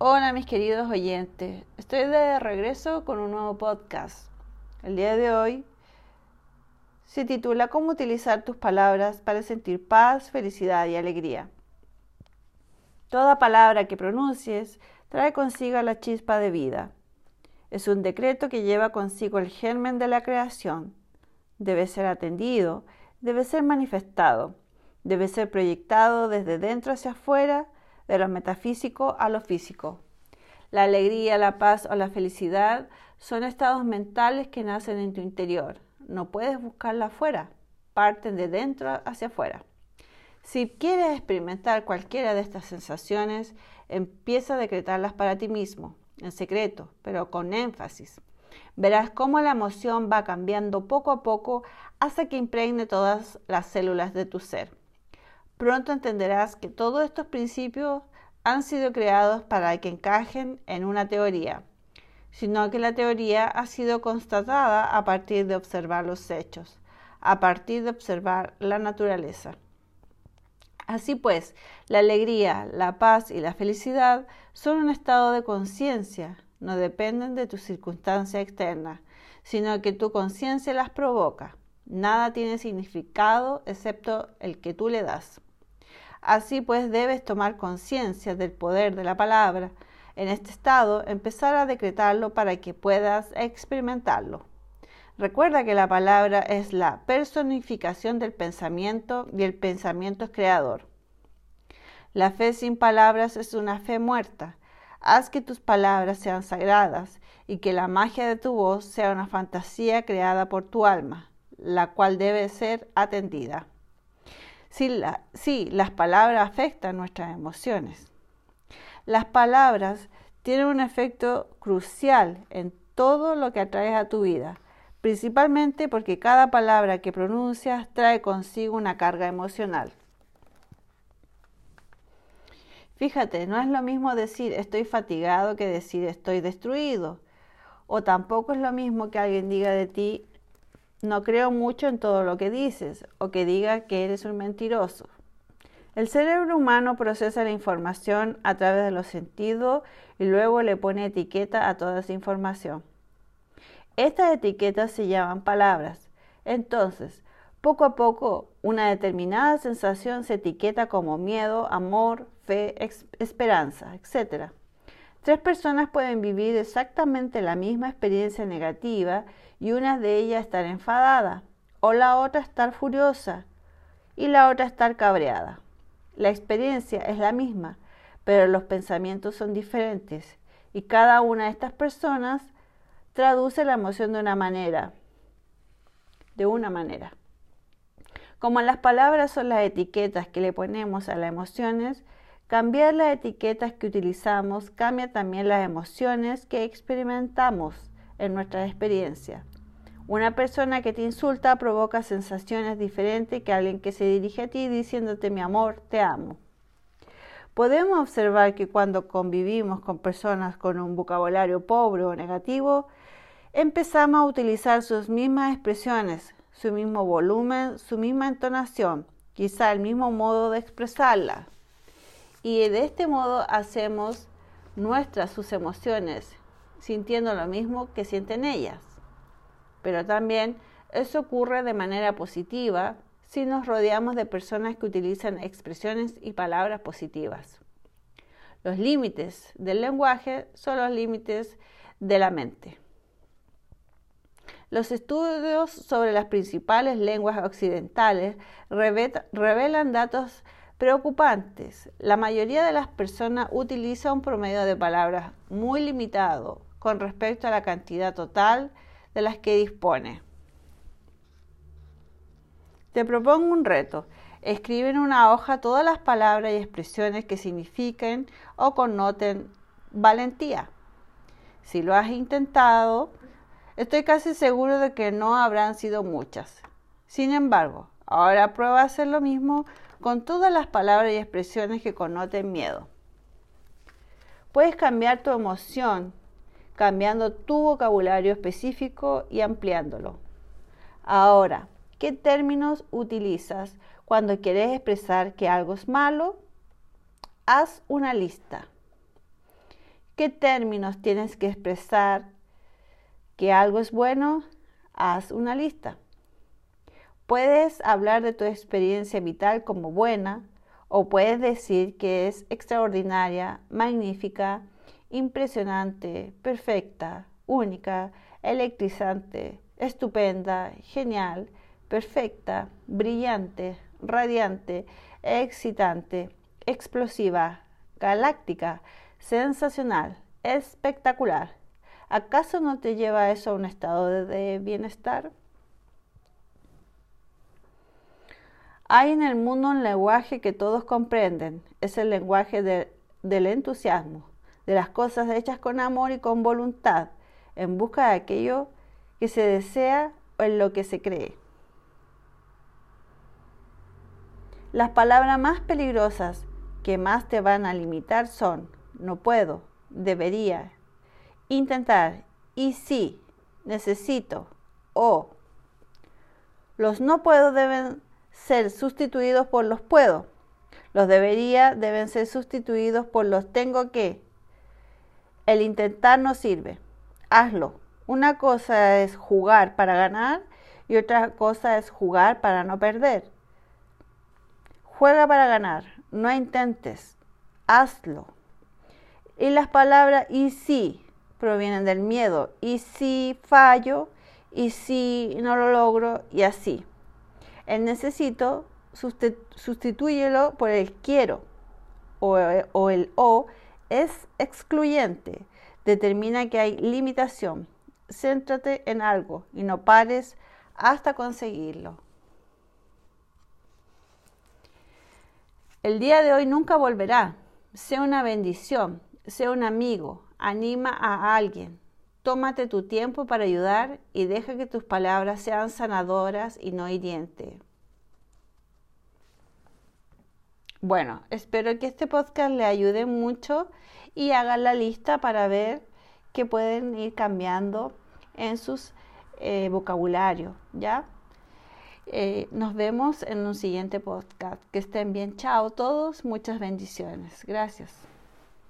Hola mis queridos oyentes, estoy de regreso con un nuevo podcast. El día de hoy se titula Cómo utilizar tus palabras para sentir paz, felicidad y alegría. Toda palabra que pronuncies trae consigo la chispa de vida. Es un decreto que lleva consigo el germen de la creación. Debe ser atendido, debe ser manifestado, debe ser proyectado desde dentro hacia afuera de lo metafísico a lo físico. La alegría, la paz o la felicidad son estados mentales que nacen en tu interior. No puedes buscarla afuera, parten de dentro hacia afuera. Si quieres experimentar cualquiera de estas sensaciones, empieza a decretarlas para ti mismo, en secreto, pero con énfasis. Verás cómo la emoción va cambiando poco a poco hasta que impregne todas las células de tu ser. Pronto entenderás que todos estos principios han sido creados para que encajen en una teoría, sino que la teoría ha sido constatada a partir de observar los hechos, a partir de observar la naturaleza. Así pues, la alegría, la paz y la felicidad son un estado de conciencia, no dependen de tu circunstancia externa, sino que tu conciencia las provoca. Nada tiene significado excepto el que tú le das. Así pues debes tomar conciencia del poder de la palabra. En este estado, empezar a decretarlo para que puedas experimentarlo. Recuerda que la palabra es la personificación del pensamiento y el pensamiento es creador. La fe sin palabras es una fe muerta. Haz que tus palabras sean sagradas y que la magia de tu voz sea una fantasía creada por tu alma, la cual debe ser atendida. Sí, las palabras afectan nuestras emociones. Las palabras tienen un efecto crucial en todo lo que atraes a tu vida, principalmente porque cada palabra que pronuncias trae consigo una carga emocional. Fíjate, no es lo mismo decir estoy fatigado que decir estoy destruido. O tampoco es lo mismo que alguien diga de ti no creo mucho en todo lo que dices o que diga que eres un mentiroso. El cerebro humano procesa la información a través de los sentidos y luego le pone etiqueta a toda esa información. Estas etiquetas se llaman palabras. Entonces, poco a poco, una determinada sensación se etiqueta como miedo, amor, fe, esperanza, etc. Tres personas pueden vivir exactamente la misma experiencia negativa y una de ellas estar enfadada, o la otra estar furiosa y la otra estar cabreada. La experiencia es la misma, pero los pensamientos son diferentes y cada una de estas personas traduce la emoción de una manera, de una manera. Como las palabras son las etiquetas que le ponemos a las emociones, cambiar las etiquetas que utilizamos cambia también las emociones que experimentamos en nuestra experiencia. Una persona que te insulta provoca sensaciones diferentes que alguien que se dirige a ti diciéndote mi amor, te amo. Podemos observar que cuando convivimos con personas con un vocabulario pobre o negativo, empezamos a utilizar sus mismas expresiones, su mismo volumen, su misma entonación, quizá el mismo modo de expresarla. Y de este modo hacemos nuestras sus emociones, sintiendo lo mismo que sienten ellas. Pero también eso ocurre de manera positiva si nos rodeamos de personas que utilizan expresiones y palabras positivas. Los límites del lenguaje son los límites de la mente. Los estudios sobre las principales lenguas occidentales revelan datos preocupantes. La mayoría de las personas utiliza un promedio de palabras muy limitado con respecto a la cantidad total de las que dispone. Te propongo un reto. Escribe en una hoja todas las palabras y expresiones que signifiquen o connoten valentía. Si lo has intentado, estoy casi seguro de que no habrán sido muchas. Sin embargo, ahora prueba a hacer lo mismo con todas las palabras y expresiones que connoten miedo. Puedes cambiar tu emoción cambiando tu vocabulario específico y ampliándolo. Ahora, ¿qué términos utilizas cuando quieres expresar que algo es malo? Haz una lista. qué términos tienes que expresar que algo es bueno, haz una lista. Puedes hablar de tu experiencia vital como buena o puedes decir que es extraordinaria, magnífica, impresionante, perfecta, única, electrizante, estupenda, genial, perfecta, brillante, radiante, excitante, explosiva, galáctica, sensacional, espectacular. ¿Acaso no te lleva eso a un estado de bienestar? Hay en el mundo un lenguaje que todos comprenden. Es el lenguaje del entusiasmo, de las cosas hechas con amor y con voluntad, en busca de aquello que se desea o en lo que se cree. Las palabras más peligrosas que más te van a limitar son no puedo, debería, intentar y sí, necesito o. Los no puedo deben ser sustituidos por los puedo. Los debería deben ser sustituidos por los tengo que. El intentar no sirve. Hazlo. Una cosa es jugar para ganar y otra cosa es jugar para no perder. Juega para ganar, no intentes, hazlo. Y las palabras y si provienen del miedo. Y si fallo, y si no lo logro, y así. El necesito, sustitúyelo por el quiero o, o el o es excluyente. Determina que hay limitación. Céntrate en algo y no pares hasta conseguirlo. El día de hoy nunca volverá. Sea una bendición, sea un amigo, anima a alguien. Tómate tu tiempo para ayudar y deja que tus palabras sean sanadoras y no hirientes. Bueno, espero que este podcast le ayude mucho y hagan la lista para ver qué pueden ir cambiando en sus eh, vocabularios, ¿ya? Eh, nos vemos en un siguiente podcast. Que estén bien. Chao todos. Muchas bendiciones. Gracias.